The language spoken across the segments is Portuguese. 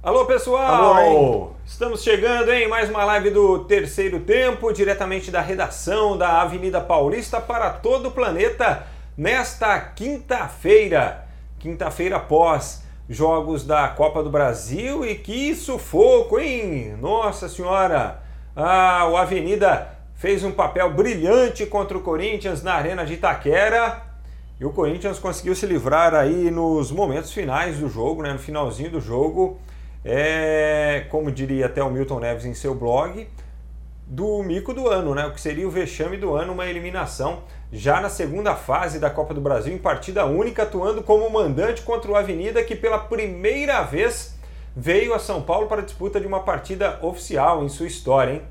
Alô pessoal! Alô, Estamos chegando em mais uma live do terceiro tempo, diretamente da redação da Avenida Paulista para todo o planeta, nesta quinta-feira. Quinta-feira após jogos da Copa do Brasil e que sufoco, hein? Nossa Senhora! Ah, o Avenida fez um papel brilhante contra o Corinthians na Arena de Itaquera. E o Corinthians conseguiu se livrar aí nos momentos finais do jogo, né? no finalzinho do jogo é, como diria até o Milton Neves em seu blog, do mico do ano, né? O que seria o vexame do ano, uma eliminação já na segunda fase da Copa do Brasil, em partida única, atuando como mandante contra o Avenida, que pela primeira vez veio a São Paulo para a disputa de uma partida oficial em sua história, hein?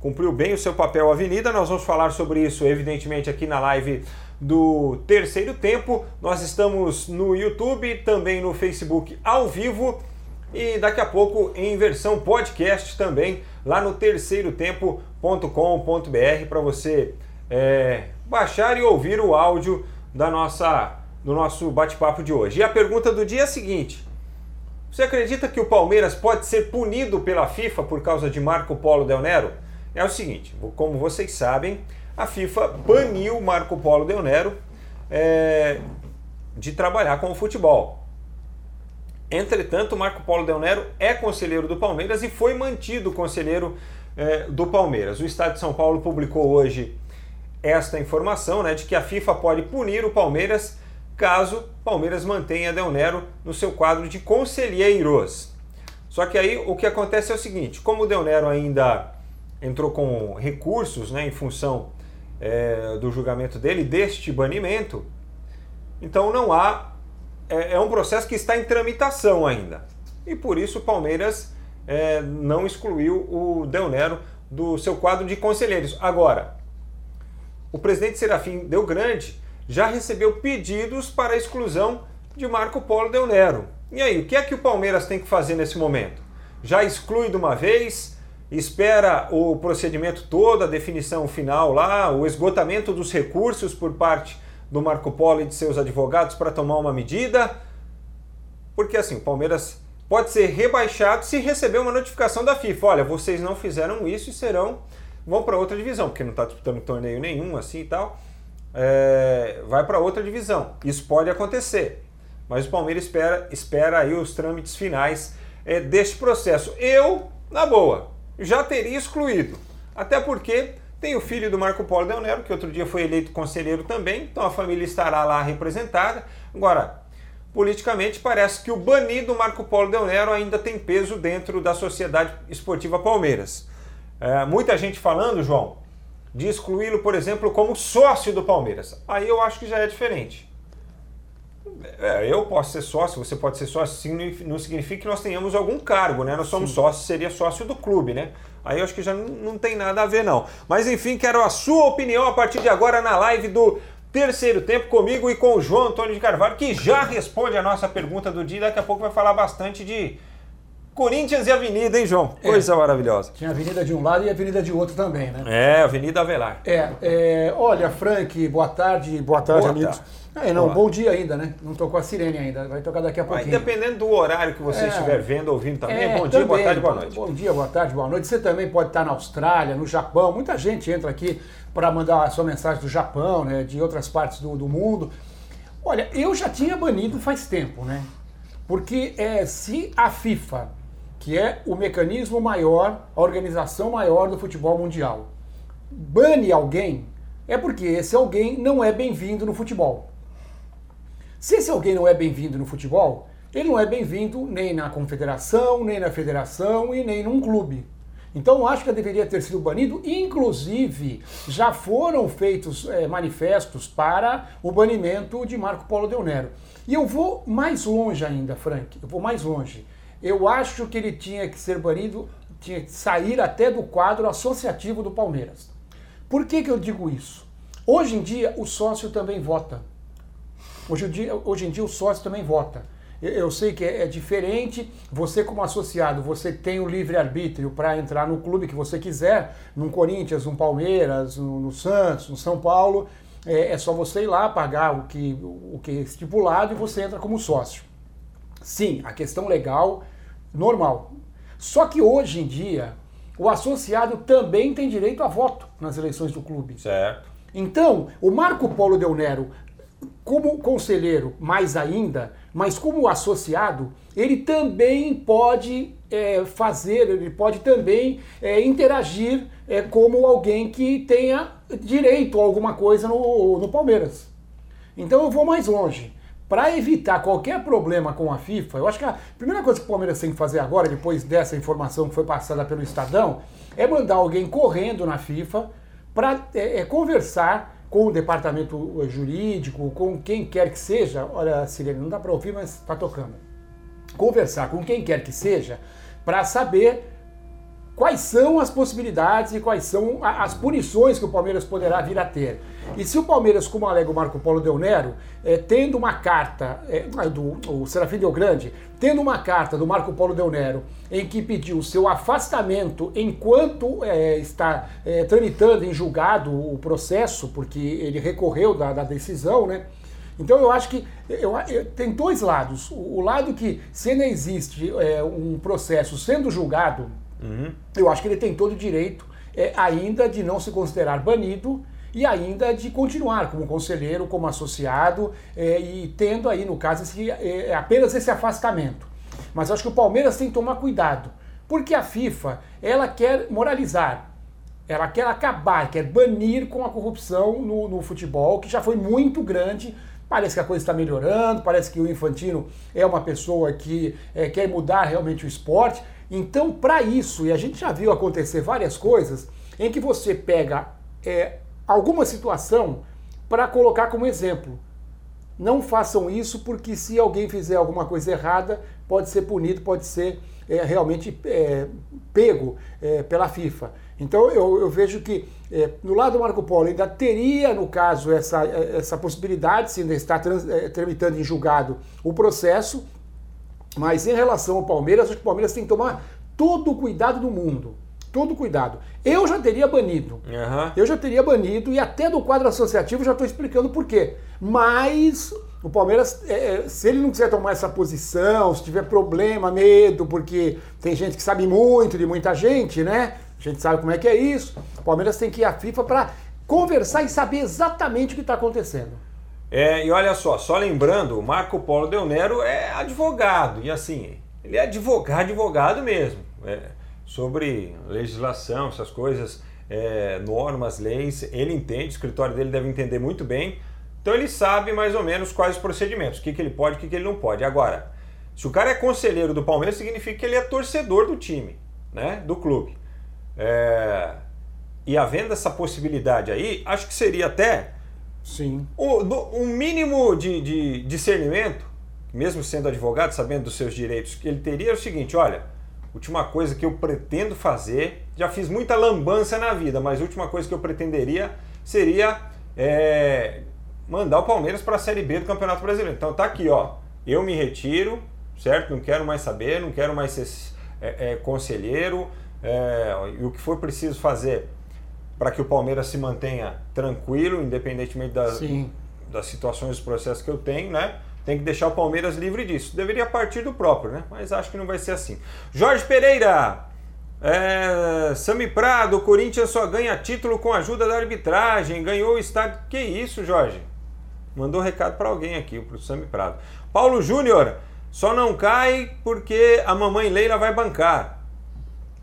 Cumpriu bem o seu papel Avenida, nós vamos falar sobre isso, evidentemente, aqui na live do terceiro tempo. Nós estamos no YouTube, também no Facebook ao vivo e daqui a pouco em versão podcast também lá no terceirotempo.com.br para você é, baixar e ouvir o áudio da nossa do nosso bate-papo de hoje. E a pergunta do dia é a seguinte: você acredita que o Palmeiras pode ser punido pela FIFA por causa de Marco Polo Del Nero? É o seguinte, como vocês sabem, a FIFA baniu Marco Polo Del Nero é, de trabalhar com o futebol. Entretanto, Marco Polo Del Nero é conselheiro do Palmeiras e foi mantido conselheiro é, do Palmeiras. O Estado de São Paulo publicou hoje esta informação né, de que a FIFA pode punir o Palmeiras caso Palmeiras mantenha Del Nero no seu quadro de conselheiros. Só que aí o que acontece é o seguinte: como o Del Nero ainda entrou com recursos né, em função é, do julgamento dele, deste banimento, então não há é, é um processo que está em tramitação ainda. E por isso o Palmeiras é, não excluiu o Del Nero do seu quadro de conselheiros. Agora, o presidente Serafim Del Grande já recebeu pedidos para a exclusão de Marco Polo Del Nero. E aí, o que é que o Palmeiras tem que fazer nesse momento? Já exclui de uma vez, espera o procedimento todo, a definição final lá, o esgotamento dos recursos por parte do Marco Polo e de seus advogados para tomar uma medida, porque assim, o Palmeiras pode ser rebaixado se receber uma notificação da FIFA. Olha, vocês não fizeram isso e serão vão para outra divisão, porque não está disputando torneio nenhum assim e tal. É, vai para outra divisão. Isso pode acontecer, mas o Palmeiras espera, espera aí os trâmites finais é, deste processo. Eu, na boa, já teria excluído, até porque tem o filho do Marco Polo Del Nero, que outro dia foi eleito conselheiro também, então a família estará lá representada. Agora, politicamente parece que o banido Marco Polo Del Nero ainda tem peso dentro da Sociedade Esportiva Palmeiras. É, muita gente falando, João, de excluí-lo, por exemplo, como sócio do Palmeiras. Aí eu acho que já é diferente. É, eu posso ser sócio, você pode ser sócio, não significa que nós tenhamos algum cargo, né? Nós somos sim. sócios, seria sócio do clube, né? Aí eu acho que já não tem nada a ver, não. Mas enfim, quero a sua opinião a partir de agora na live do terceiro tempo comigo e com o João Antônio de Carvalho, que já responde a nossa pergunta do dia. Daqui a pouco vai falar bastante de Corinthians e Avenida, hein, João? É. Coisa é, maravilhosa. Tinha Avenida de um lado e Avenida de outro também, né? É, Avenida Avelar. É, é olha, Frank, boa tarde, boa tarde, boa amigos. Tarde. É, não, Olá. bom dia ainda, né? Não tocou a sirene ainda, vai tocar daqui a pouquinho. Mas dependendo do horário que você é, estiver vendo, ouvindo também, é, bom dia, também, boa tarde, boa noite. Bom dia, boa tarde, boa noite. Você também pode estar na Austrália, no Japão, muita gente entra aqui para mandar a sua mensagem do Japão, né, de outras partes do, do mundo. Olha, eu já tinha banido faz tempo, né? Porque é, se a FIFA, que é o mecanismo maior, a organização maior do futebol mundial, bane alguém, é porque esse alguém não é bem-vindo no futebol. Se esse alguém não é bem-vindo no futebol, ele não é bem-vindo nem na confederação, nem na federação e nem num clube. Então acho que deveria ter sido banido. Inclusive, já foram feitos é, manifestos para o banimento de Marco Polo Del Nero. E eu vou mais longe ainda, Frank. Eu vou mais longe. Eu acho que ele tinha que ser banido, tinha que sair até do quadro associativo do Palmeiras. Por que, que eu digo isso? Hoje em dia, o sócio também vota. Hoje em dia, hoje em dia o sócio também vota. Eu sei que é, é diferente. Você, como associado, você tem o livre-arbítrio para entrar no clube que você quiser, no Corinthians, no Palmeiras, no, no Santos, no São Paulo. É, é, só você ir lá pagar o que, o que é estipulado e você entra como sócio. Sim, a questão legal normal. Só que hoje em dia, o associado também tem direito a voto nas eleições do clube. Certo. Então, o Marco Polo Del Nero, como conselheiro, mais ainda, mas como associado, ele também pode é, fazer, ele pode também é, interagir é, como alguém que tenha direito a alguma coisa no, no Palmeiras. Então eu vou mais longe. Para evitar qualquer problema com a FIFA, eu acho que a primeira coisa que o Palmeiras tem que fazer agora, depois dessa informação que foi passada pelo Estadão, é mandar alguém correndo na FIFA para é, é, conversar com o departamento jurídico, com quem quer que seja. Olha, Sirene, não dá para ouvir, mas está tocando. Conversar com quem quer que seja para saber quais são as possibilidades e quais são as punições que o Palmeiras poderá vir a ter. E se o Palmeiras, como alega o Marco Polo Del Nero, é, tendo uma carta é, do o Serafim Del Grande, tendo uma carta do Marco Polo Del Nero em que pediu seu afastamento enquanto é, está tramitando em julgado o processo, porque ele recorreu da, da decisão, né? Então eu acho que eu, eu, tem dois lados. O, o, lado que, se ainda existe um processo sendo julgado, Uhum. Eu acho que ele tem todo o direito é, ainda de não se considerar banido e ainda de continuar como conselheiro, como associado é, e tendo aí, no caso, esse, é, é apenas esse afastamento. Mas acho que o Palmeiras tem que tomar cuidado, porque a FIFA ela quer moralizar, ela quer acabar, quer banir com a corrupção no, no futebol, que já foi muito grande Parece que a coisa está melhorando, parece que o Infantino é uma pessoa que é, quer mudar realmente o esporte, então, para isso, e a gente já viu acontecer várias coisas, em que você pega é, alguma situação para colocar como exemplo. Não façam isso porque se alguém fizer alguma coisa errada, pode ser punido, pode ser é, realmente é, pego é, pela FIFA. Então eu, eu vejo que é, no lado do Marco Polo ainda teria, no caso, essa, essa possibilidade, se ainda está trans, é, tramitando em julgado o processo, mas em relação ao Palmeiras, acho que o Palmeiras tem que tomar todo o cuidado do mundo. Todo cuidado. Eu já teria banido. Uhum. Eu já teria banido e até do quadro associativo já estou explicando por quê. Mas o Palmeiras, é, é, se ele não quiser tomar essa posição, se tiver problema, medo, porque tem gente que sabe muito de muita gente, né? A gente sabe como é que é isso. O Palmeiras tem que ir à FIFA para conversar e saber exatamente o que está acontecendo. É, e olha só, só lembrando, o Marco Polo Del Nero é advogado, e assim, ele é advogado, advogado mesmo, é, sobre legislação, essas coisas, é, normas, leis, ele entende, o escritório dele deve entender muito bem, então ele sabe mais ou menos quais os procedimentos, o que, que ele pode e o que, que ele não pode. Agora, se o cara é conselheiro do Palmeiras, significa que ele é torcedor do time, né, do clube. É, e havendo essa possibilidade aí, acho que seria até Sim. Um, mínimo de, de discernimento, mesmo sendo advogado, sabendo dos seus direitos, que ele teria é o seguinte: olha, última coisa que eu pretendo fazer, já fiz muita lambança na vida, mas a última coisa que eu pretenderia seria é, mandar o Palmeiras para a Série B do Campeonato Brasileiro. Então tá aqui, ó, eu me retiro, certo? Não quero mais saber, não quero mais ser é, é, conselheiro, é, e o que for preciso fazer para que o Palmeiras se mantenha tranquilo, independentemente das, das situações, dos processos que eu tenho, né? Tem que deixar o Palmeiras livre disso. Deveria partir do próprio, né? Mas acho que não vai ser assim. Jorge Pereira, é, Sami Prado, o Corinthians só ganha título com a ajuda da arbitragem, ganhou o estádio. Que isso, Jorge? Mandou recado para alguém aqui, para o Sami Prado. Paulo Júnior, só não cai porque a mamãe Leila vai bancar.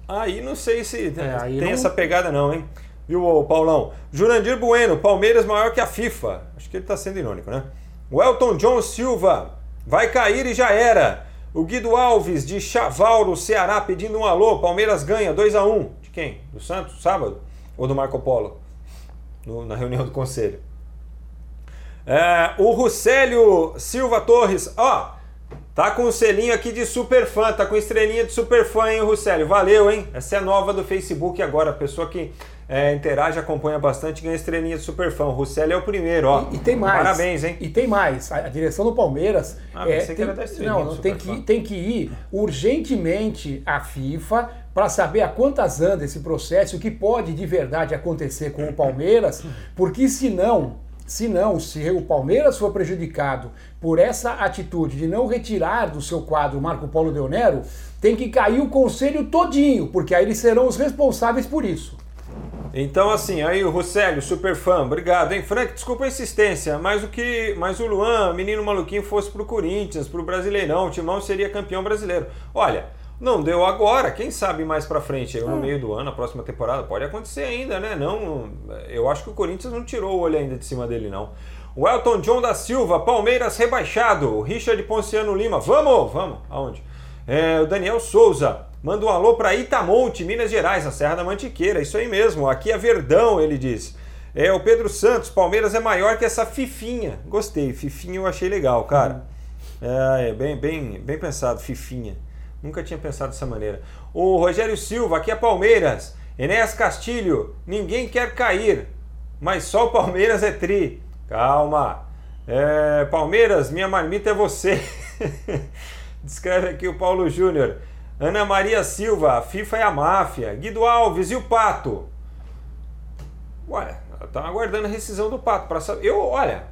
Aí não sei se é, tem não... essa pegada não, hein? Viu, Paulão? Jurandir Bueno, Palmeiras maior que a FIFA. Acho que ele está sendo irônico, né? O Elton John Silva, vai cair e já era. O Guido Alves, de Chavauro, Ceará, pedindo um alô. Palmeiras ganha 2 a 1 um. De quem? Do Santos, sábado? Ou do Marco Polo? No, na reunião do conselho. É, o Rucélio Silva Torres, ó, tá com o um selinho aqui de super fã, tá com estrelinha de super fã, hein, Rucélio? Valeu, hein? Essa é nova do Facebook agora, pessoa que é, interage, acompanha bastante, ganha estrelinha de super fã. O Russelli é o primeiro, ó. E, e, tem mais. Parabéns, hein? E tem mais. A, a direção do Palmeiras. Ah, é, tem, que era não, não tem que, tem que ir urgentemente à FIFA para saber a quantas anda esse processo, o que pode de verdade acontecer com o Palmeiras, porque senão Se não, se o Palmeiras for prejudicado por essa atitude de não retirar do seu quadro Marco Polo Deonero, tem que cair o conselho todinho, porque aí eles serão os responsáveis por isso. Então, assim, aí o Rosélio, super fã, obrigado, hein? Frank, desculpa a insistência, mas o que. Mas o Luan, menino maluquinho, fosse pro Corinthians, pro Brasileirão, o Timão seria campeão brasileiro. Olha, não deu agora, quem sabe mais pra frente, no Hum. meio do ano, a próxima temporada, pode acontecer ainda, né? Não, eu acho que o Corinthians não tirou o olho ainda de cima dele, não. O Elton John da Silva, Palmeiras rebaixado. O Richard Ponciano Lima, vamos, vamos, aonde? É, o Daniel Souza, manda um alô para Itamonte, Minas Gerais, na Serra da Mantiqueira. Isso aí mesmo, aqui é Verdão, ele diz. É, o Pedro Santos, Palmeiras é maior que essa Fifinha. Gostei, Fifinha eu achei legal, cara. É, é bem, bem, bem pensado, Fifinha. Nunca tinha pensado dessa maneira. O Rogério Silva, aqui é Palmeiras. Enéas Castilho, ninguém quer cair, mas só o Palmeiras é tri. Calma. É, Palmeiras, minha marmita é você. Descreve aqui o Paulo Júnior. Ana Maria Silva, a FIFA é a máfia. Guido Alves e o Pato. Ué, tá aguardando a rescisão do Pato para saber. Eu, olha,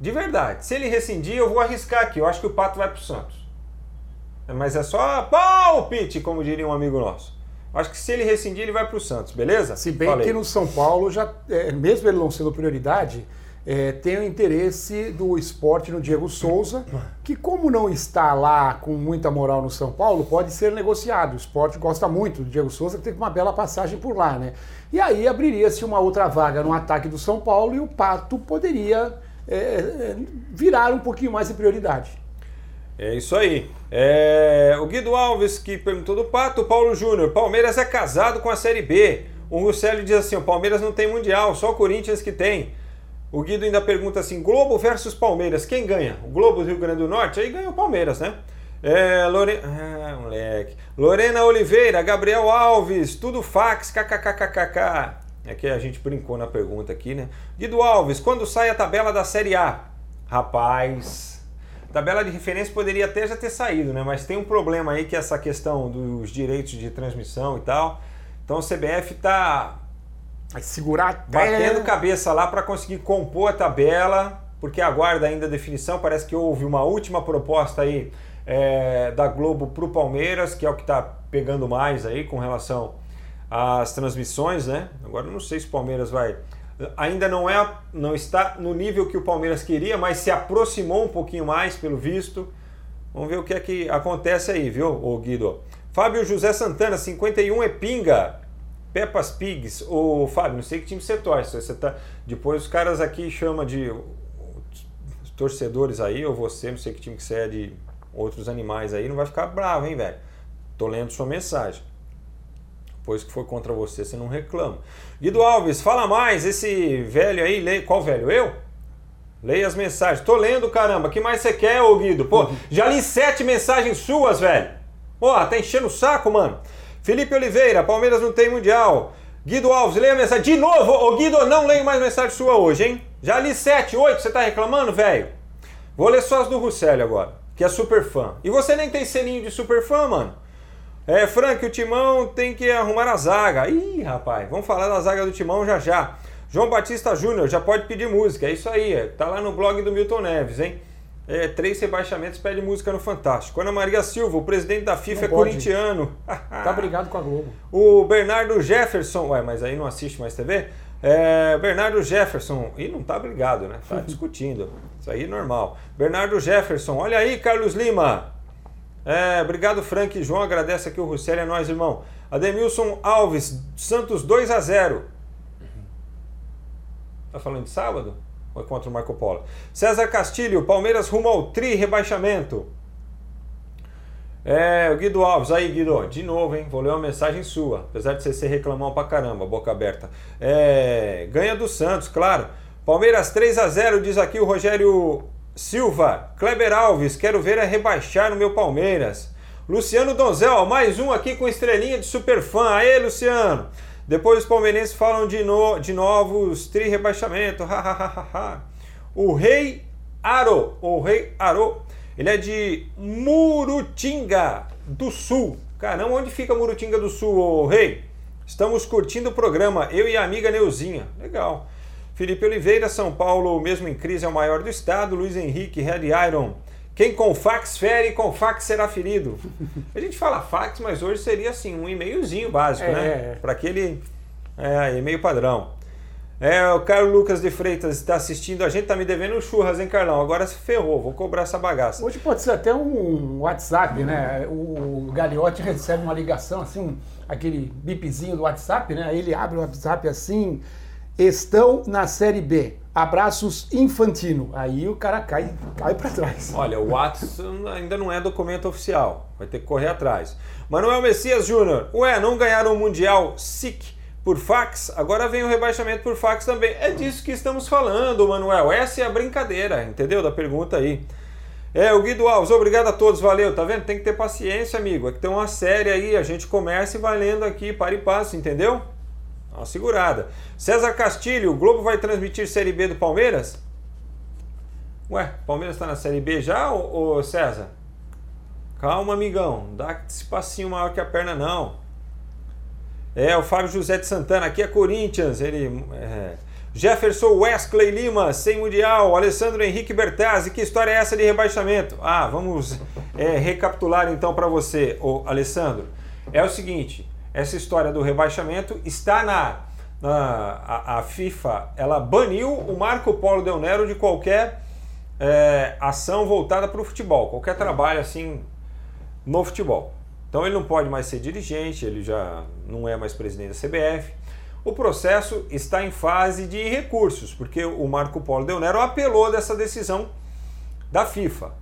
de verdade, se ele rescindir, eu vou arriscar aqui. Eu acho que o Pato vai pro Santos. Mas é só palpite, como diria um amigo nosso. Acho que se ele rescindir, ele vai pro Santos, beleza? Se bem Falei. que no São Paulo, já, é, mesmo ele não sendo prioridade, é, tem o interesse do esporte no Diego Souza, que como não está lá com muita moral no São Paulo, pode ser negociado. O esporte gosta muito do Diego Souza, que teve uma bela passagem por lá, né? E aí abriria-se uma outra vaga no ataque do São Paulo e o Pato poderia é, é, virar um pouquinho mais de prioridade. É isso aí. É, o Guido Alves que perguntou do Pato, Paulo Júnior. Palmeiras é casado com a Série B. O Russelli diz assim: o Palmeiras não tem mundial, só o Corinthians que tem. O Guido ainda pergunta assim: Globo versus Palmeiras, quem ganha? O Globo do Rio Grande do Norte? Aí ganha o Palmeiras, né? É, Lore... Ah, moleque. Lorena Oliveira, Gabriel Alves, tudo fax, kkkkkk. É que a gente brincou na pergunta aqui, né? Guido Alves, quando sai a tabela da Série A? Rapaz, tabela de referência poderia até já ter saído, né? Mas tem um problema aí que é essa questão dos direitos de transmissão e tal. Então o CBF tá Vai segurar batendo cabeça lá para conseguir compor a tabela, porque aguarda ainda a definição. Parece que houve uma última proposta aí é, da Globo para o Palmeiras, que é o que está pegando mais aí com relação às transmissões, né? Agora eu não sei se o Palmeiras vai. Ainda não é, não está no nível que o Palmeiras queria, mas se aproximou um pouquinho mais, pelo visto. Vamos ver o que é que acontece aí, viu, Guido? Fábio José Santana, 51 é pinga. Peppas Pigs, ô Fábio, não sei que time você torce. Você tá... Depois os caras aqui chamam de torcedores aí, ou você, não sei que time que você é de outros animais aí, não vai ficar bravo, hein, velho? Tô lendo sua mensagem. Depois que for contra você, você não reclama. Guido Alves, fala mais, esse velho aí, qual velho? Eu? Leia as mensagens. Tô lendo, caramba. que mais você quer, ô Guido? Pô, já li sete mensagens suas, velho. Pô, tá enchendo o saco, mano. Felipe Oliveira, Palmeiras não tem mundial. Guido Alves, leia a mensagem. De novo, ô Guido, não leio mais mensagem sua hoje, hein? Já li sete, oito, você tá reclamando, velho? Vou ler só as do Russelli agora, que é super fã. E você nem tem selinho de super fã, mano? É, Frank, o Timão tem que arrumar a zaga. Ih, rapaz, vamos falar da zaga do Timão já já. João Batista Júnior já pode pedir música, é isso aí, tá lá no blog do Milton Neves, hein? É, três rebaixamentos pede música no Fantástico. Ana Maria Silva, o presidente da FIFA Não é pode. corintiano. Tá brigado com a Globo. O Bernardo Jefferson, ué, mas aí não assiste mais TV? É, Bernardo Jefferson, e não tá brigado, né? Tá discutindo. Isso aí é normal. Bernardo Jefferson, olha aí, Carlos Lima. É, obrigado, Frank e João. Agradece aqui o Russelli, é nóis, irmão. Ademilson Alves, Santos 2 a 0 Tá falando de sábado? É contra o Marco Polo? César Castilho, Palmeiras rumo ao tri rebaixamento. É, o Guido Alves, aí Guido, de novo, hein? Vou ler uma mensagem sua, apesar de você ser reclamão pra caramba, boca aberta. É, ganha do Santos, claro. Palmeiras 3 a 0 diz aqui o Rogério Silva. Kleber Alves, quero ver a rebaixar no meu Palmeiras. Luciano Donzel, mais um aqui com estrelinha de super fã. Aê, Luciano! Depois os palmeirenses falam de, no, de novos tri-rebaixamento. o Rei Aro, o Rei Aro, ele é de Murutinga do Sul. Caramba, onde fica Murutinga do Sul, ô Rei? Estamos curtindo o programa, eu e a amiga Neuzinha. Legal. Felipe Oliveira, São Paulo, mesmo em crise, é o maior do estado. Luiz Henrique, Red Iron. Quem com fax fere, com fax será ferido. A gente fala fax, mas hoje seria assim, um e-mailzinho básico, É, né? é. Para aquele é, e-mail padrão. É, o Carlos Lucas de Freitas está assistindo a gente, tá me devendo um churras, hein, Carlão? Agora se ferrou, vou cobrar essa bagaça. Hoje pode ser até um WhatsApp, né? O Gagliotti recebe uma ligação, assim, aquele bipzinho do WhatsApp, né? Ele abre o WhatsApp assim, estão na Série B, abraços Infantino. Aí o cara cai, cai para trás. Olha, o WhatsApp ainda não é documento oficial, vai ter que correr atrás. Manuel Messias Júnior, ué, não ganharam o Mundial SIC por fax? Agora vem o rebaixamento por fax também. É disso que estamos falando, Manuel. Essa é a brincadeira, entendeu? Da pergunta aí. É, o Guido Alves, obrigado a todos, valeu, tá vendo? Tem que ter paciência, amigo. É que tem uma série aí, a gente começa e vai lendo aqui, para e passo, entendeu? Uma segurada. César Castilho, o Globo vai transmitir Série B do Palmeiras? Ué, Palmeiras tá na Série B já, ô, ô César? Calma, amigão, não dá esse passinho maior que a perna, não. É, o Fábio José de Santana, aqui é Corinthians, ele... é. Jefferson Wesley Lima, sem Mundial. Alessandro Henrique Bertazzi, que história é essa de rebaixamento? Ah, vamos é, recapitular então para você, ô Alessandro. É o seguinte, essa história do rebaixamento está na... na a, a FIFA, ela baniu o Marco Polo Del Nero de qualquer é, ação voltada para o futebol, qualquer trabalho assim no futebol. Então ele não pode mais ser dirigente, ele já não é mais presidente da CBF. O processo está em fase de recursos, porque o Marco Polo Del Nero apelou dessa decisão da FIFA.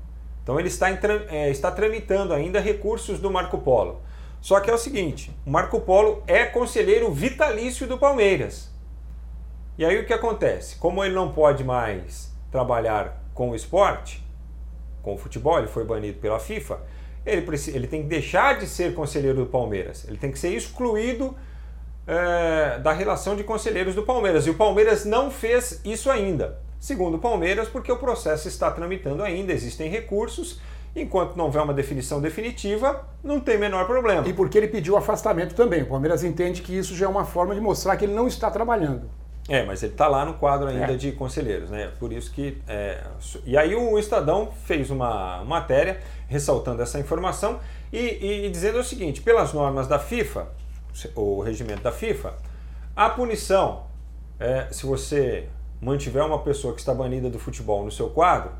Então ele está, é, está tramitando ainda recursos do Marco Polo. Só que é o seguinte: o Marco Polo é conselheiro vitalício do Palmeiras. E aí o que acontece? Como ele não pode mais trabalhar com o esporte, com o futebol, ele foi banido pela FIFA, ele, preci- ele tem que deixar de ser conselheiro do Palmeiras. Ele tem que ser excluído é, da relação de conselheiros do Palmeiras. E o Palmeiras não fez isso ainda. Segundo o Palmeiras, porque o processo está tramitando ainda, existem recursos. Enquanto não houver uma definição definitiva, não tem menor problema. E porque ele pediu afastamento também. O Palmeiras entende que isso já é uma forma de mostrar que ele não está trabalhando. É, mas ele está lá no quadro ainda É. de conselheiros, né? Por isso que. é, e aí o Estadão fez uma matéria ressaltando essa informação e, e dizendo o seguinte: pelas normas da FIFA, o regimento da FIFA, a punição, é, se você mantiver uma pessoa que está banida do futebol no seu quadro,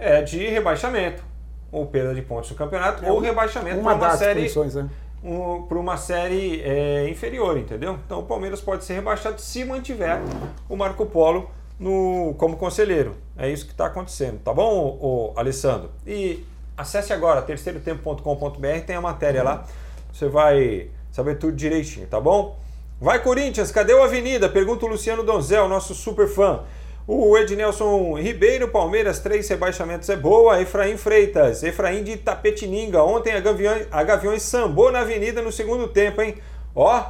é de rebaixamento, ou perda de pontos no campeonato, ou rebaixamento É Uma para uma série né? um, para uma série é, inferior, entendeu? Então o Palmeiras pode ser rebaixado se mantiver o Marco Polo no, como conselheiro. É isso que está acontecendo, tá bom, ô, ô, Alessandro? E acesse agora terceirotempo.com.br, tem a matéria lá. Você vai saber tudo direitinho, tá bom? Vai Corinthians, cadê o Avenida? Pergunta o Luciano Donzel, nosso super fã. O Ednelson Ribeiro, Palmeiras, três rebaixamentos é boa. Efraim Freitas, Efraim de Tapetininga. Ontem a Gaviões, a Gaviões sambou na avenida no segundo tempo, hein? Ó,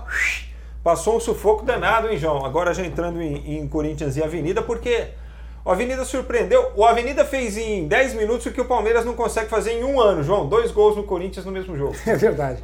passou um sufoco danado, hein, João? Agora já entrando em, em Corinthians e Avenida, porque o Avenida surpreendeu. O Avenida fez em 10 minutos o que o Palmeiras não consegue fazer em um ano, João. Dois gols no Corinthians no mesmo jogo. É verdade.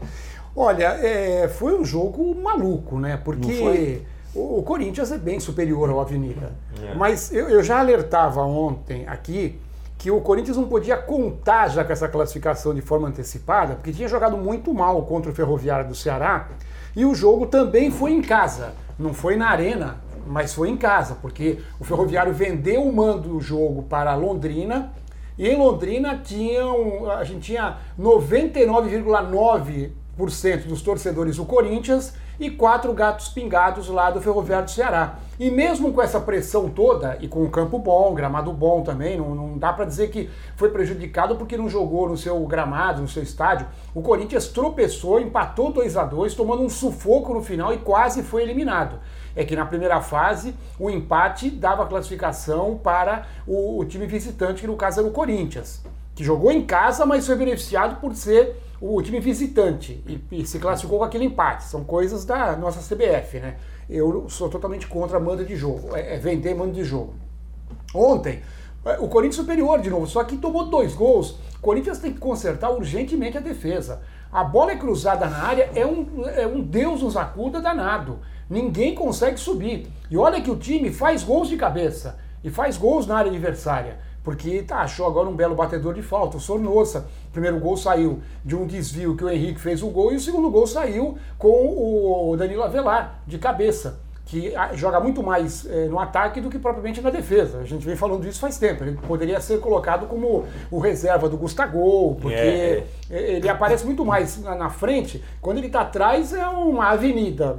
Olha, é, foi um jogo maluco, né? Porque foi? O, Corinthians é bem superior ao Avenida. É. Mas eu, eu já alertava ontem aqui que o Corinthians não podia contar já com essa classificação de forma antecipada, porque tinha jogado muito mal contra o Ferroviário do Ceará e o jogo também foi em casa, não foi na arena, mas foi em casa, porque o Ferroviário vendeu o mando do jogo para Londrina e em Londrina tinham, a gente tinha 99,9% dos torcedores do Corinthians e quatro gatos pingados lá do Ferroviário do Ceará. E mesmo com essa pressão toda, e com um campo bom, gramado bom também, não, não dá para dizer que foi prejudicado porque não jogou no seu gramado, no seu estádio. O Corinthians tropeçou, empatou 2 a 2 tomando um sufoco no final e quase foi eliminado. É que na primeira fase o empate dava classificação para o, o time visitante, que no caso era o Corinthians, que jogou em casa, mas foi beneficiado por ser o time visitante e, e se classificou com aquele empate. São coisas da nossa CBF, né? Eu sou totalmente contra a manda de jogo, é, é vender manda de jogo. Ontem, é, o Corinthians superior de novo, só que tomou dois gols. O Corinthians tem que consertar urgentemente a defesa. A bola é cruzada na área, é um, é um Deus nos acuda danado. Ninguém consegue subir. E olha que o time faz gols de cabeça e faz gols na área adversária. Porque tá, achou agora um belo batedor de falta, o Sornosa. O primeiro gol saiu de um desvio que o Henrique fez o gol e o segundo gol saiu com o Danilo Avelar, de cabeça que joga muito mais eh, no ataque do que propriamente na defesa. A gente vem falando isso faz tempo. Ele poderia ser colocado como o reserva do Gustavo, porque é, é. ele aparece muito mais na, na frente. Quando ele está atrás é uma avenida.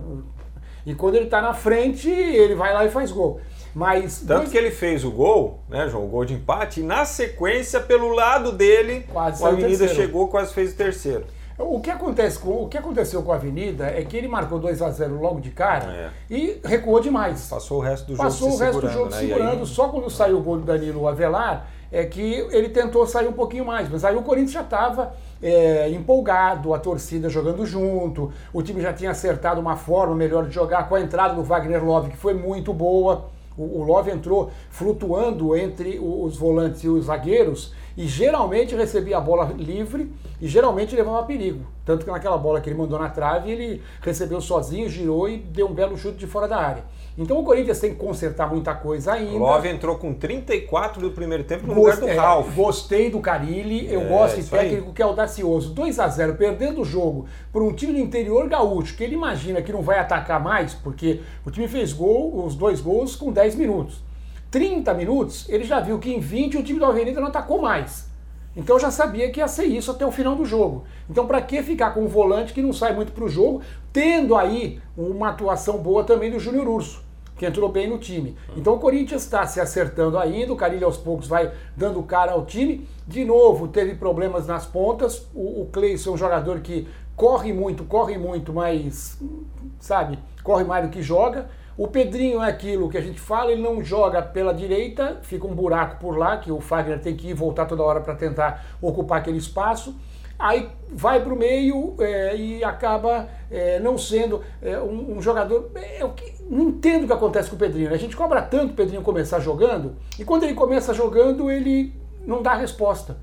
E quando ele está na frente, ele vai lá e faz gol. Mas tanto dois... que ele fez o gol, né, João, o gol de empate, e na sequência pelo lado dele, quase a Avenida chegou, quase fez o terceiro. O que, acontece com, o que aconteceu com a Avenida é que ele marcou 2 a 0 logo de cara é. e recuou demais. Passou o resto do jogo Passou o resto do jogo né? segurando. Aí... Só quando saiu o gol do Danilo Avelar é que ele tentou sair um pouquinho mais. Mas aí o Corinthians já estava é, empolgado, a torcida jogando junto, o time já tinha acertado uma forma melhor de jogar com a entrada do Wagner Love, que foi muito boa. O, Love entrou flutuando entre os volantes e os zagueiros e geralmente recebia a bola livre e geralmente levava perigo. Tanto que naquela bola que ele mandou na trave, ele recebeu sozinho, girou e deu um belo chute de fora da área. Então o Corinthians tem que consertar muita coisa ainda. Love entrou com 34 do primeiro tempo no Gost, lugar do Ralf. É, gostei do Carilli, eu é, gosto de técnico aí. que é audacioso. 2 a 0 perdendo o jogo por um time do interior gaúcho, que ele imagina que não vai atacar mais, porque o time fez gol, os dois gols com 10 minutos. 30 minutos, ele já viu que em 20 o time da Avenida não atacou mais. Então já sabia que ia ser isso até o final do jogo. Então para que ficar com um volante que não sai muito para o jogo, tendo aí uma atuação boa também do Júnior Urso, que entrou bem no time. Então o Corinthians está se acertando ainda, o Carilho aos poucos vai dando cara ao time. De novo, teve problemas nas pontas. O, o Cleison é um jogador que corre muito, corre muito, mas, sabe, corre mais do que joga. O Pedrinho é aquilo que a gente fala, ele não joga pela direita, fica um buraco por lá, que o Fagner tem que ir voltar toda hora para tentar ocupar aquele espaço. Aí vai para o meio é, e acaba é, não sendo é, um, um, jogador. É, que, não entendo o que acontece com o Pedrinho. Né? A gente cobra tanto o Pedrinho começar jogando, e quando ele começa jogando, ele não dá resposta.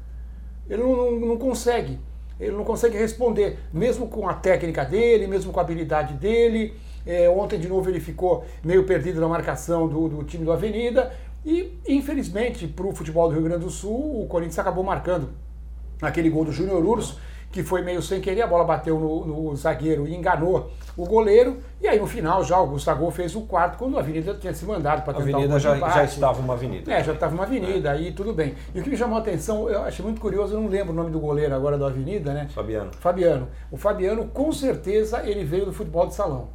Ele não, não, não consegue. Ele não consegue responder, mesmo com a técnica dele, mesmo com a habilidade dele. É, ontem, de novo, ele ficou meio perdido na marcação do, do time do Avenida. E, infelizmente, para o futebol do Rio Grande do Sul, o Corinthians acabou marcando aquele gol do Júnior Urso, que foi meio sem querer, a bola bateu no, no, zagueiro e enganou o goleiro. E aí no final já o Gustavo fez o quarto, quando a Avenida tinha se mandado para tentar a avenida um já, já estava uma avenida. É, já estava uma avenida, é. aí tudo bem. E o que me chamou a atenção, eu achei muito curioso, eu não lembro o nome do goleiro agora da Avenida, né? Fabiano. Fabiano. O Fabiano, com certeza, ele veio do futebol de salão.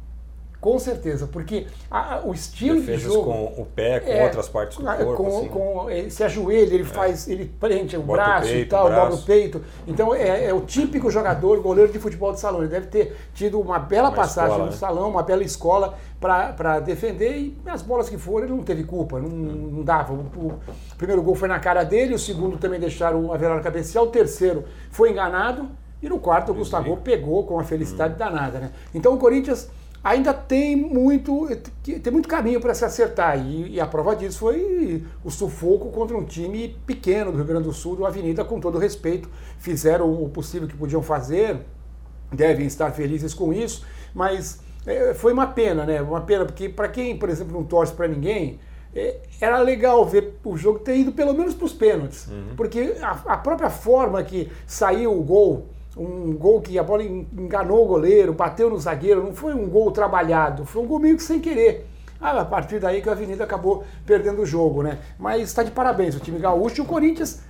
Com certeza, porque a, o estilo Defesas de jogo. com o pé, com é, outras partes do corpo. Com, assim. com, ele se ajoelha, ele é. faz, ele prende o Bota braço o peito, e tal, dobra o peito. Então é, é, o típico jogador, goleiro de futebol de salão. Ele deve ter tido uma bela uma passagem escola, no né? salão, uma bela escola para defender e as bolas que foram, ele não teve culpa, não, hum. não dava. O, o, primeiro gol foi na cara dele, o segundo também deixaram a Verona cabecear, o terceiro foi enganado e no quarto o Gustavo pegou com uma felicidade hum. danada. Né? Então o Corinthians ainda tem muito, tem muito caminho para se acertar. E, e, a prova disso foi o sufoco contra um time pequeno do Rio Grande do Sul, do Avenida, com todo respeito. Fizeram o possível que podiam fazer, devem estar felizes com isso, mas é, foi uma pena, né? Uma pena, porque para quem, por exemplo, não torce para ninguém, é, era legal ver o jogo ter ido pelo menos para os pênaltis. Uhum. Porque a, a própria forma que saiu o gol um gol que a bola enganou o goleiro, bateu no zagueiro, não foi um gol trabalhado, foi um gol meio que sem querer. Ah, a partir daí que a Avenida acabou perdendo o jogo, né? Mas está de parabéns o time gaúcho e o Corinthians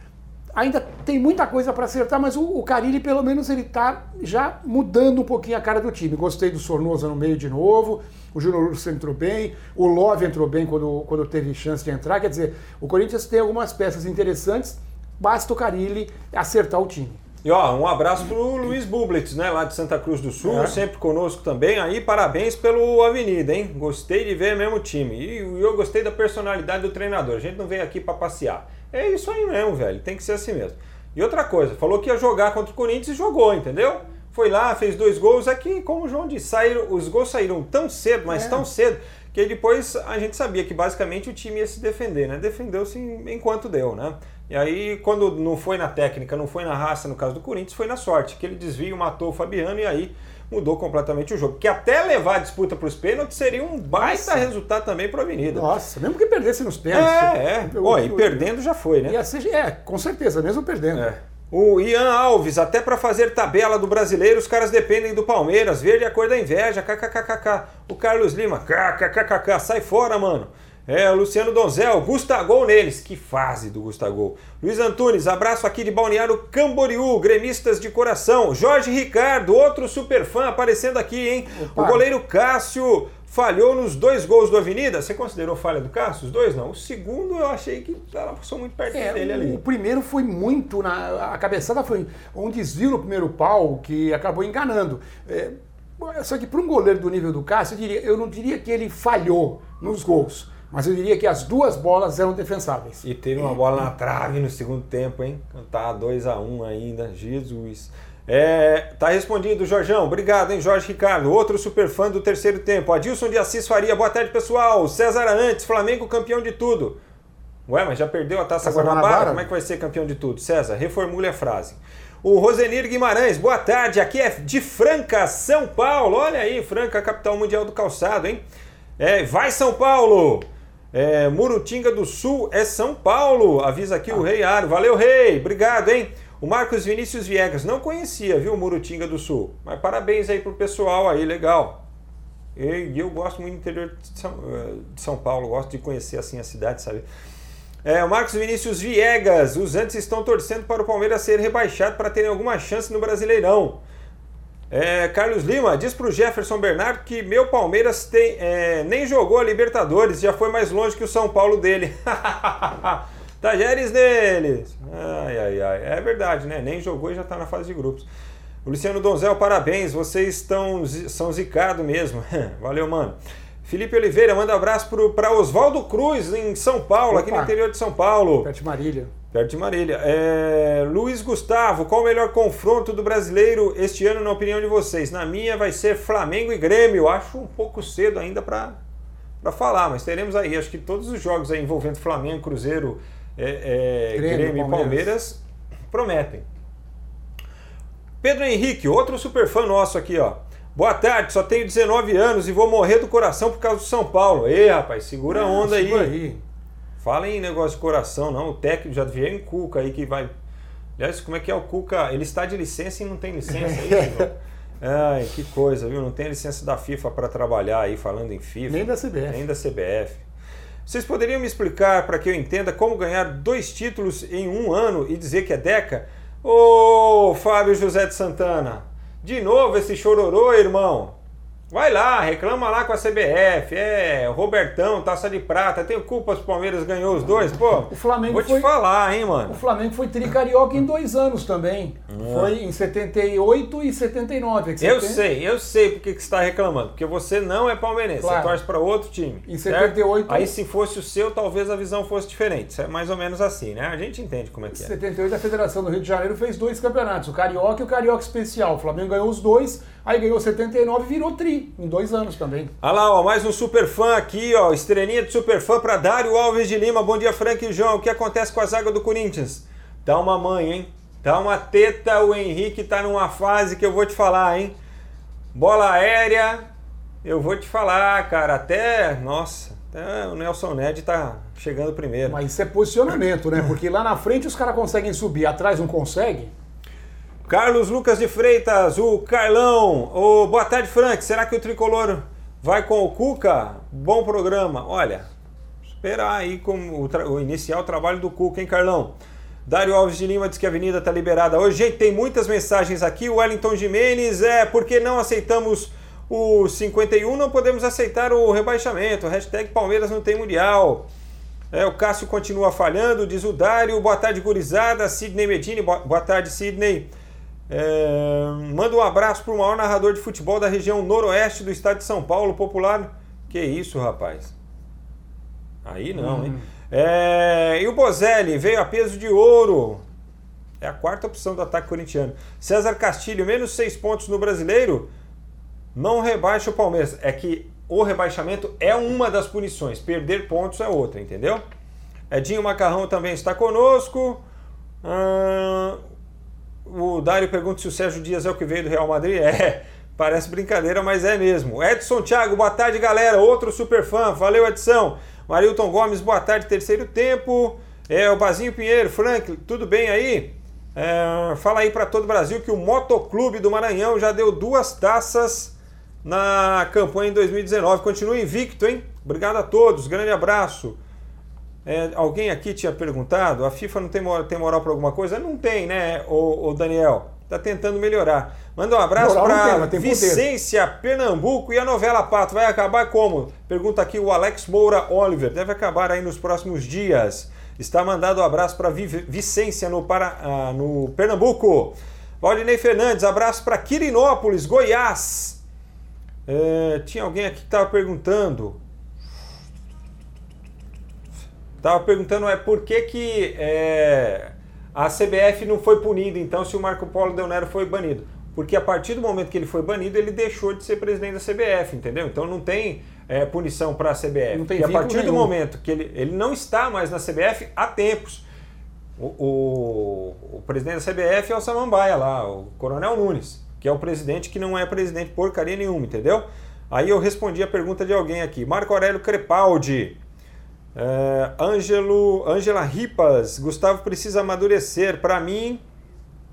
ainda tem muita coisa para acertar, mas o, o Carilli pelo menos ele está já mudando um pouquinho a cara do time. Gostei do Sornosa no meio de novo, o Júnior Urso entrou bem, o Love entrou bem quando, quando teve chance de entrar. Quer dizer, o Corinthians tem algumas peças interessantes, basta o Carilli acertar o time. E ó, um abraço pro Luiz Bublitz, né, lá de Santa Cruz do Sul, é. sempre conosco também. Aí, parabéns pelo Avenida, hein? Gostei de ver mesmo o time. E eu gostei da personalidade do treinador. A gente não veio aqui para passear. É isso aí mesmo, velho. Tem que ser assim mesmo. E outra coisa, falou que ia jogar contra o Corinthians e jogou, entendeu? Foi lá, fez dois gols. Aqui, é como o João disse, saíram, os gols saíram tão cedo, mas é. tão cedo, que depois a gente sabia que basicamente o time ia se defender, né? Defendeu-se enquanto deu, né? E aí, quando não foi na técnica, não foi na raça, no caso do Corinthians, foi na sorte. Aquele desvio matou o Fabiano e aí mudou completamente o jogo. Que até levar a disputa para os pênaltis seria um baita Nossa. resultado também para a Avenida. Nossa, mesmo que perdesse nos pênaltis. É, é. Ó, e perdendo já foi, né? Ser, é, com certeza, mesmo perdendo. É. O Ian Alves, até para fazer tabela do brasileiro, os caras dependem do Palmeiras. Verde é a cor da inveja. KKKKK. O Carlos Lima, KKKKK. Sai fora, mano. É, o Luciano Donzel, Gustagol neles. Que fase do Gustagol. Luiz Antunes, abraço aqui de Balneário Camboriú, gremistas de coração. Jorge Ricardo, outro super fã aparecendo aqui, hein? Opa. O goleiro Cássio falhou nos dois gols do Avenida. Você considerou falha do Cássio? Os dois não. O segundo eu achei que ela passou muito perto é, dele ali. O primeiro foi muito. Na, a cabeçada foi um desvio no primeiro pau que acabou enganando. É, só que para um goleiro do nível do Cássio, eu, diria, eu não diria que ele falhou nos gols. Mas eu diria que as duas bolas eram defensáveis. E teve uma bola na trave no segundo tempo, hein? Tá 2 a 1 um ainda. Jesus. É, tá respondido, Jorjão. Obrigado, hein, Jorge Ricardo. Outro super fã do terceiro tempo. Adilson de Assis Faria. Boa tarde, pessoal. César Arantes, Flamengo campeão de tudo. Ué, mas já perdeu a taça? Guanabara? Como é que vai ser campeão de tudo? César, reformule a frase. O Rosenir Guimarães, boa tarde. Aqui é de Franca, São Paulo. Olha aí, Franca, capital mundial do calçado, hein? É, vai São Paulo! É, Murutinga do Sul é São Paulo. Avisa aqui ah. o Rei Aro. Valeu, Rei. Obrigado, hein? O Marcos Vinícius Viegas não conhecia, viu, Murutinga do Sul. Mas parabéns aí pro pessoal aí, legal. E eu gosto muito do interior de São, eh, de São Paulo, gosto de conhecer assim a cidade, sabe? É, o Marcos Vinícius Viegas, os antes estão torcendo para o Palmeiras ser rebaixado para terem alguma chance no Brasileirão. É, Carlos Lima, diz para o Jefferson Bernardo que meu Palmeiras tem, é, nem jogou a Libertadores, já foi mais longe que o São Paulo dele. Tajeres deles. Ai, ai, ai. É verdade, né? Nem jogou e já está na fase de grupos. O Luciano Donzel, parabéns. Vocês estão, são zicados mesmo. Valeu, mano. Felipe Oliveira, manda abraço para Oswaldo Cruz, em São Paulo, Opa. aqui no interior de São Paulo. Perto de Marília. Perto de Marília. É... Luiz Gustavo, qual o melhor confronto do brasileiro este ano, na opinião de vocês? Na minha vai ser Flamengo e Grêmio. Acho um pouco cedo ainda para falar, mas teremos aí. Acho que todos os jogos aí envolvendo Flamengo, Cruzeiro, é, é, Grêmio, Grêmio e Palmeiras prometem. Pedro Henrique, outro super fã nosso aqui, ó. Boa tarde, só tenho 19 anos e vou morrer do coração por causa do São Paulo. Ei, rapaz, segura a onda aí. aí. Fala em negócio de coração, não. O técnico já veio em Cuca aí que vai. Aliás, como é que é o Cuca? Ele está de licença e não tem licença aí, Ai, que coisa, viu? Não tem licença da FIFA para trabalhar aí falando em FIFA. Nem da CBF. Nem da CBF. Vocês poderiam me explicar para que eu entenda como ganhar dois títulos em um ano e dizer que é Deca? Ô, Fábio José de Santana, de novo esse chororô, irmão. Vai lá, reclama lá com a CBF. É, Robertão, taça de prata. Tem culpa se o Palmeiras ganhou os dois? Pô, o Flamengo vou foi, te falar, hein, mano. O Flamengo foi tricarioca em dois anos também. Foi em 78 e 79. É eu sei, eu sei porque que você está reclamando. Porque você não é palmeirense, claro. você torce para outro time. Em 78. Certo? Aí se fosse o seu, talvez a visão fosse diferente. Isso é mais ou menos assim, né? A gente entende como é que é. Em 78 a Federação do Rio de Janeiro fez dois campeonatos, o Carioca e o Carioca Especial. O Flamengo ganhou os dois. Aí ganhou 79 e virou tri, em dois anos também. Olha lá, ó, mais um super fã aqui, ó. Estrelinha de super fã para Dário Alves de Lima. Bom dia, Frank e João. O que acontece com a zaga do Corinthians? Dá uma mãe, hein? Dá uma teta, o Henrique tá numa fase que eu vou te falar, hein? Bola aérea, eu vou te falar, cara. Até, nossa, até o Nelson Ned tá chegando primeiro. Mas isso é posicionamento, né? Porque lá na frente os caras conseguem subir, atrás não consegue. Carlos Lucas de Freitas, o Carlão. Oh, boa tarde, Frank. Será que o tricolor vai com o Cuca? Bom programa. Olha, esperar aí como o, o iniciar o trabalho do Cuca, hein, Carlão? Dário Alves de Lima diz que a avenida está liberada hoje. Gente, tem muitas mensagens aqui. O Wellington Jimenez, é, por que não aceitamos o 51? Não podemos aceitar o rebaixamento. Hashtag Palmeiras não tem mundial. É, o Cássio continua falhando, diz o Dário. Boa tarde, gurizada. Sidney Medini, boa tarde, Sidney. É, manda um abraço para o maior narrador de futebol da região noroeste do estado de São Paulo, popular. Que isso, rapaz? Aí não, hum. hein? É, e o Bozelli veio a peso de ouro. É a quarta opção do ataque corintiano. César Castilho, menos seis pontos no brasileiro. Não rebaixa o Palmeiras. É que o rebaixamento é uma das punições. Perder pontos é outra, entendeu? Edinho Macarrão também está conosco. Hum, o Dário pergunta se o Sérgio Dias é o que veio do Real Madrid. É. Parece brincadeira, mas é mesmo. Edson Thiago, boa tarde, galera. Outro super fã. Valeu, Edson. Marilton Gomes, boa tarde, terceiro tempo. É, o Bazinho Pinheiro, Frank, tudo bem aí? É, fala aí para todo o Brasil que o Motoclube do Maranhão já deu duas taças na campanha em 2019. Continua invicto, hein? Obrigado a todos, grande abraço. É, alguém aqui tinha perguntado, a FIFA não tem moral, tem moral para alguma coisa? Não tem, né, o, o Daniel? Tá tentando melhorar. Manda um abraço para Vicência, Pernambuco e a novela Pato. Vai acabar como? Pergunta aqui o Alex Moura Oliver. Deve acabar aí nos próximos dias. Está mandado um abraço para Vicência no, para, ah, no Pernambuco. Valdinei Fernandes, abraço para Quirinópolis, Goiás. É, tinha alguém aqui que estava perguntando. Estava perguntando é por que, que é, a CBF não foi punida, então, se o Marco Polo Del Nero foi banido. Porque a partir do momento que ele foi banido, ele deixou de ser presidente da CBF, entendeu? Então não tem é, punição para a CBF. Não tem e a partir nenhum. do momento que ele, ele não está mais na CBF há tempos. O, o, o, presidente da CBF é o Samambaia lá, o Coronel Nunes, que é o presidente que não é presidente porcaria nenhuma, entendeu? Aí eu respondi a pergunta de alguém aqui. Marco Aurélio Crepaldi. É, Ângelo, Ângela Ripas, Gustavo precisa amadurecer. Para mim,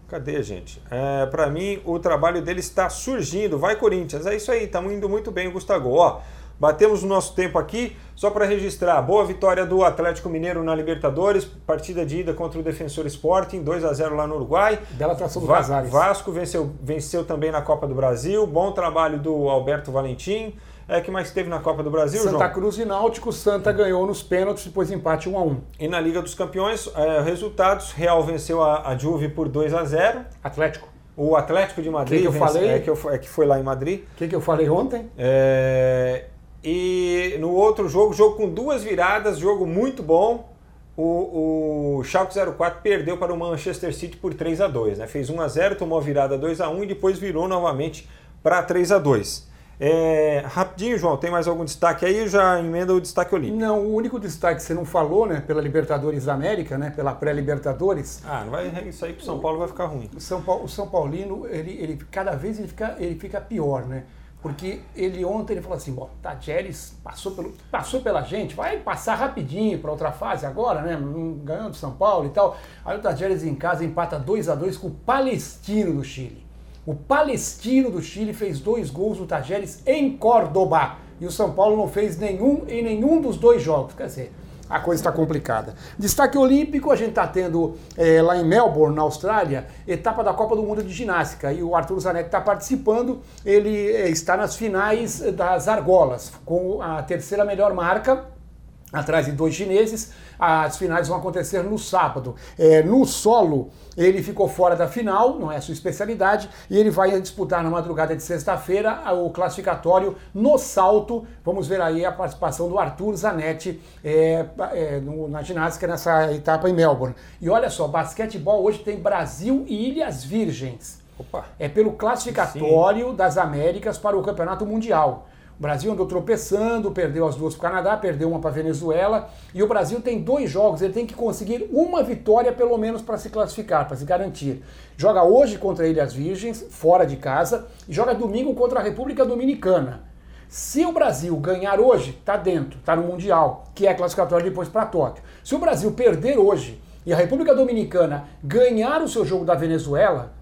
cadê gente? É, Para mim, o trabalho dele está surgindo. Vai Corinthians, é isso aí, estamos indo muito bem, Gustavo. Ó, batemos o nosso tempo aqui. Só para registrar, boa vitória do Atlético Mineiro na Libertadores, partida de ida contra o Defensor Sporting, 2 a 0 lá no Uruguai. Bela atração do Va Casares. Vasco venceu, venceu também na Copa do Brasil. Bom trabalho do Alberto Valentim é, que mais teve na Copa do Brasil, Santa João? Cruz e Náutico, Santa ganhou nos pênaltis, depois empate 1 a 1 E na Liga dos Campeões, é, resultados, Real venceu a, a Juve por 2 a 0 Atlético. O Atlético de Madrid, que, que eu falei? É que, eu, é que foi lá em Madrid. O que, que eu falei ontem? É, e no outro jogo, jogo com duas viradas, jogo muito bom. O, o Schalke 04 perdeu para o Manchester City por 3 a 2 né? Fez 1 a 0 tomou a virada 2 a 1 e depois virou novamente para 3 a 2 é, rapidinho, João, tem mais algum destaque aí? Já emenda o destaque olímpico. Não, o único destaque que você não falou, né, pela Libertadores da América, né, pela pré-Libertadores. Ah, não vai isso aí pro São Paulo vai ficar ruim. O São, Paulo, o São Paulino, ele, ele cada vez ele fica, ele fica pior, né? Porque ele ontem ele falou assim, bom, Tajeres passou, pelo, passou pela gente, vai passar rapidinho para outra fase agora, né? Ganhando São Paulo e tal. Aí o Tajeres em casa empata 2 a 2 com o Palestino do Chile. O Palestino do Chile fez dois gols do Tajeres em Córdoba. E o São Paulo não fez nenhum em nenhum dos dois jogos. Quer dizer, a coisa está complicada. Destaque olímpico, a gente está tendo é, lá em Melbourne, na Austrália, etapa da Copa do Mundo de Ginástica. E o Arthur Zanetti está participando, ele é, está nas finais das argolas, com a terceira melhor marca, atrás de dois chineses. As finais vão acontecer no sábado. É, no solo, ele ficou fora da final, não é a sua especialidade, e ele vai disputar na madrugada de sexta-feira o classificatório no salto. Vamos ver aí a participação do Arthur Zanetti é, é, no, na ginástica nessa etapa em Melbourne. E olha só, basquetebol hoje tem Brasil e Ilhas Virgens. Opa. É pelo classificatório Sim. das Américas para o Campeonato Mundial. O Brasil andou tropeçando, perdeu as duas para o Canadá, perdeu uma para a Venezuela. E o Brasil tem dois jogos, ele tem que conseguir uma vitória pelo menos para se classificar, para se garantir. Joga hoje contra Ilhas Virgens, fora de casa, e joga domingo contra a República Dominicana. Se o Brasil ganhar hoje, está dentro, está no Mundial, que é classificatório depois para Tóquio. Se o Brasil perder hoje e a República Dominicana ganhar o seu jogo da Venezuela,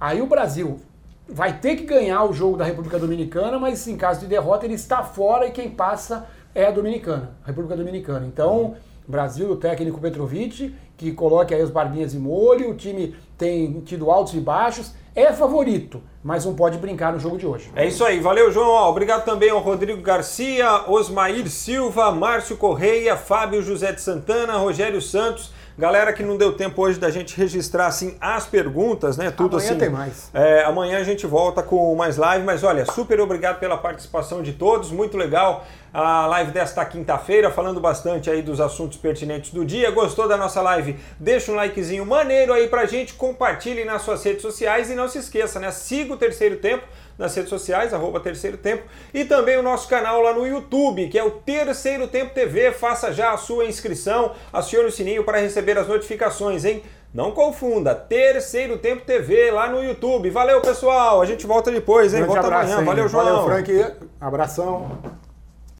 aí o Brasil vai ter que ganhar o jogo da República Dominicana, mas em caso de derrota ele está fora e quem passa é a Dominicana, a República Dominicana. Então, Brasil, o técnico Petrovic, que coloque aí as barbinhas de molho, o time tem tido altos e baixos, é favorito, mas não pode brincar no jogo de hoje. É isso aí, valeu João, obrigado também ao Rodrigo Garcia, Osmair Silva, Márcio Correia, Fábio José de Santana, Rogério Santos, Galera que não deu tempo hoje da gente registrar assim as perguntas, né? Tudo amanhã assim. tem mais. É, amanhã a gente volta com mais live, mas olha, super obrigado pela participação de todos, muito legal a live desta quinta-feira, falando bastante aí dos assuntos pertinentes do dia. Gostou da nossa live? Deixa um likezinho maneiro aí pra gente, compartilhe nas suas redes sociais e não se esqueça, né? Siga o Terceiro Tempo nas redes sociais, arroba Terceiro Tempo, e também o nosso canal lá no YouTube, que é o Terceiro Tempo TV. Faça já a sua inscrição, acione o sininho para receber as notificações, hein? Não confunda, Terceiro Tempo TV lá no YouTube. Valeu, pessoal. A gente volta depois, hein? Grande volta abraço, amanhã. hein? Valeu, João. Valeu, Frank. Abração.